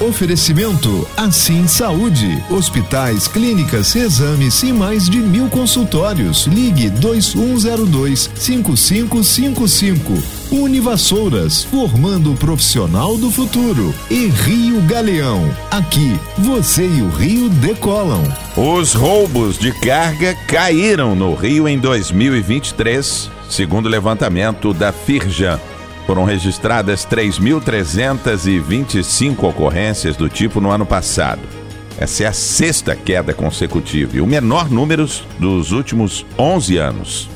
Oferecimento Assim Saúde. Hospitais, clínicas, exames e mais de mil consultórios. Ligue 2102 5555. Univassouras, formando o profissional do futuro. E Rio Galeão. Aqui, você e o Rio decolam. Os roubos de carga caíram no Rio em 2023, segundo o levantamento da Firjan. Foram registradas 3.325 ocorrências do tipo no ano passado. Essa é a sexta queda consecutiva e o menor número dos últimos 11 anos.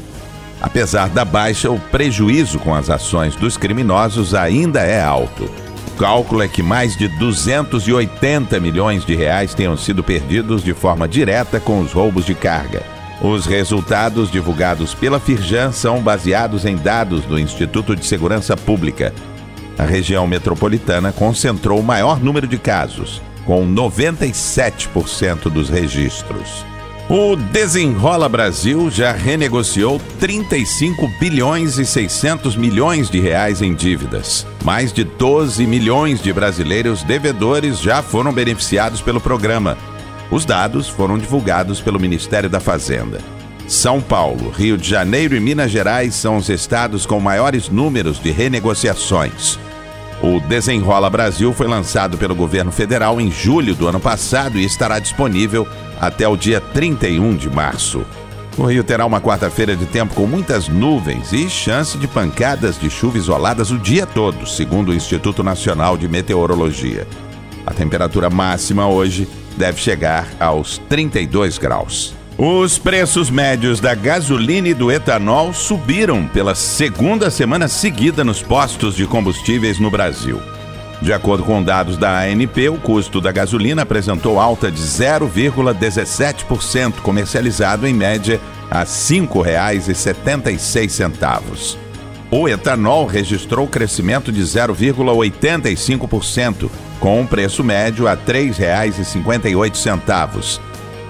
Apesar da baixa, o prejuízo com as ações dos criminosos ainda é alto. O cálculo é que mais de 280 milhões de reais tenham sido perdidos de forma direta com os roubos de carga. Os resultados divulgados pela Firjan são baseados em dados do Instituto de Segurança Pública. A região metropolitana concentrou o maior número de casos, com 97% dos registros. O Desenrola Brasil já renegociou 35 bilhões e 600 milhões de reais em dívidas. Mais de 12 milhões de brasileiros devedores já foram beneficiados pelo programa, os dados foram divulgados pelo Ministério da Fazenda. São Paulo, Rio de Janeiro e Minas Gerais são os estados com maiores números de renegociações. O Desenrola Brasil foi lançado pelo governo federal em julho do ano passado e estará disponível até o dia 31 de março. O Rio terá uma quarta-feira de tempo com muitas nuvens e chance de pancadas de chuva isoladas o dia todo, segundo o Instituto Nacional de Meteorologia. A temperatura máxima hoje deve chegar aos 32 graus. Os preços médios da gasolina e do etanol subiram pela segunda semana seguida nos postos de combustíveis no Brasil. De acordo com dados da ANP, o custo da gasolina apresentou alta de 0,17%, comercializado em média a R$ 5,76. O etanol registrou crescimento de 0,85%, com um preço médio a R$ 3,58.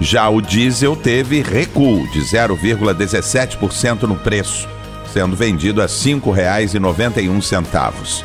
Já o diesel teve recuo de 0,17% no preço, sendo vendido a R$ 5,91.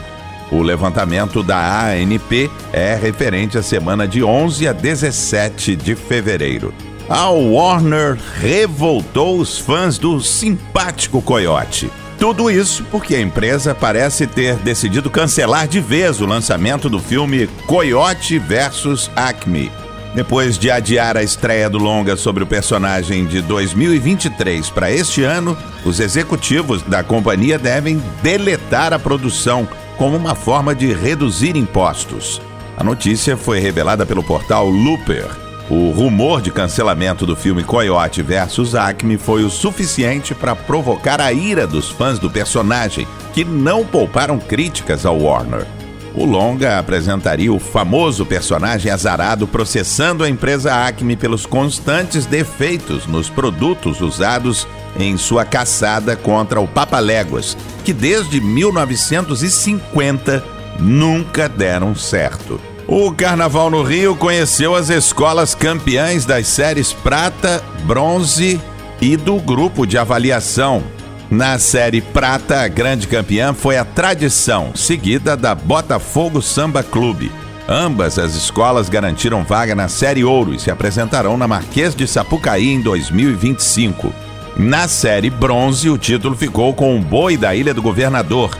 O levantamento da ANP é referente à semana de 11 a 17 de fevereiro. A Warner revoltou os fãs do simpático Coyote. Tudo isso porque a empresa parece ter decidido cancelar de vez o lançamento do filme Coyote vs Acme. Depois de adiar a estreia do longa sobre o personagem de 2023 para este ano, os executivos da companhia devem deletar a produção como uma forma de reduzir impostos. A notícia foi revelada pelo portal Looper o rumor de cancelamento do filme Coyote vs Acme foi o suficiente para provocar a ira dos fãs do personagem, que não pouparam críticas ao Warner. O longa apresentaria o famoso personagem azarado processando a empresa Acme pelos constantes defeitos nos produtos usados em sua caçada contra o Papaléguas, que desde 1950 nunca deram certo. O Carnaval no Rio conheceu as escolas campeãs das séries Prata, Bronze e do grupo de avaliação. Na série Prata, a grande campeã foi a Tradição, seguida da Botafogo Samba Clube. Ambas as escolas garantiram vaga na Série Ouro e se apresentarão na Marquês de Sapucaí em 2025. Na Série Bronze, o título ficou com o Boi da Ilha do Governador,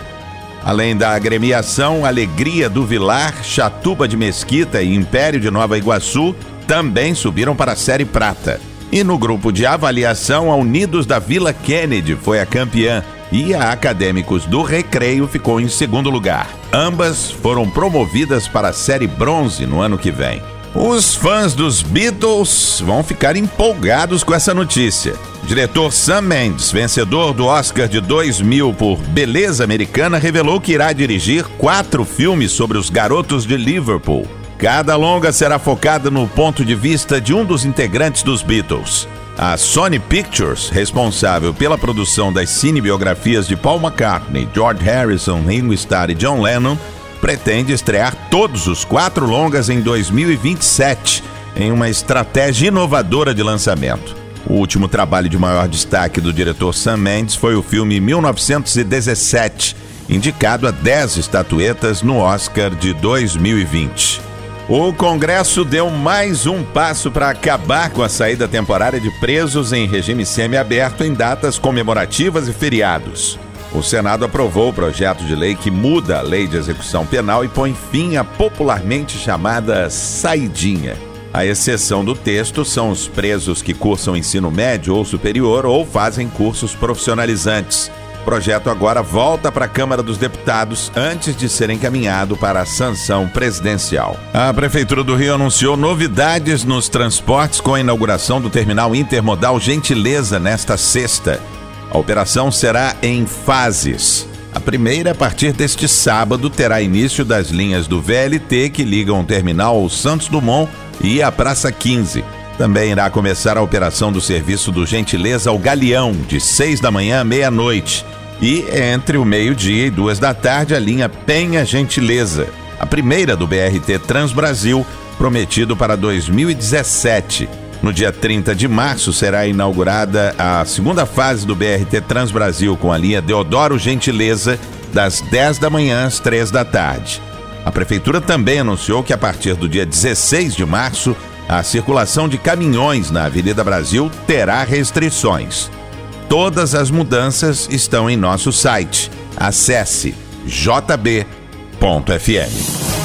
Além da agremiação Alegria do Vilar, Chatuba de Mesquita e Império de Nova Iguaçu, também subiram para a Série Prata. E no grupo de avaliação, a Unidos da Vila Kennedy foi a campeã e a Acadêmicos do Recreio ficou em segundo lugar. Ambas foram promovidas para a Série Bronze no ano que vem. Os fãs dos Beatles vão ficar empolgados com essa notícia. Diretor Sam Mendes, vencedor do Oscar de 2000 por Beleza Americana, revelou que irá dirigir quatro filmes sobre os garotos de Liverpool. Cada longa será focada no ponto de vista de um dos integrantes dos Beatles. A Sony Pictures, responsável pela produção das cinebiografias de Paul McCartney, George Harrison, Ringo Starr e John Lennon, pretende estrear todos os quatro longas em 2027, em uma estratégia inovadora de lançamento. O último trabalho de maior destaque do diretor Sam Mendes foi o filme 1917, indicado a 10 estatuetas no Oscar de 2020. O Congresso deu mais um passo para acabar com a saída temporária de presos em regime semiaberto em datas comemorativas e feriados. O Senado aprovou o projeto de lei que muda a lei de execução penal e põe fim à popularmente chamada saidinha. A exceção do texto são os presos que cursam ensino médio ou superior ou fazem cursos profissionalizantes. O projeto agora volta para a Câmara dos Deputados antes de ser encaminhado para a sanção presidencial. A Prefeitura do Rio anunciou novidades nos transportes com a inauguração do terminal intermodal Gentileza nesta sexta. A operação será em fases. A primeira, a partir deste sábado, terá início das linhas do VLT que ligam o terminal ao Santos Dumont e a Praça 15. Também irá começar a operação do serviço do Gentileza ao Galeão, de 6 da manhã à meia-noite. E entre o meio-dia e duas da tarde, a linha Penha Gentileza, a primeira do BRT Transbrasil, prometido para 2017. No dia 30 de março será inaugurada a segunda fase do BRT Transbrasil com a linha Deodoro Gentileza, das 10 da manhã às 3 da tarde. A Prefeitura também anunciou que a partir do dia 16 de março, a circulação de caminhões na Avenida Brasil terá restrições. Todas as mudanças estão em nosso site. Acesse jb.fm.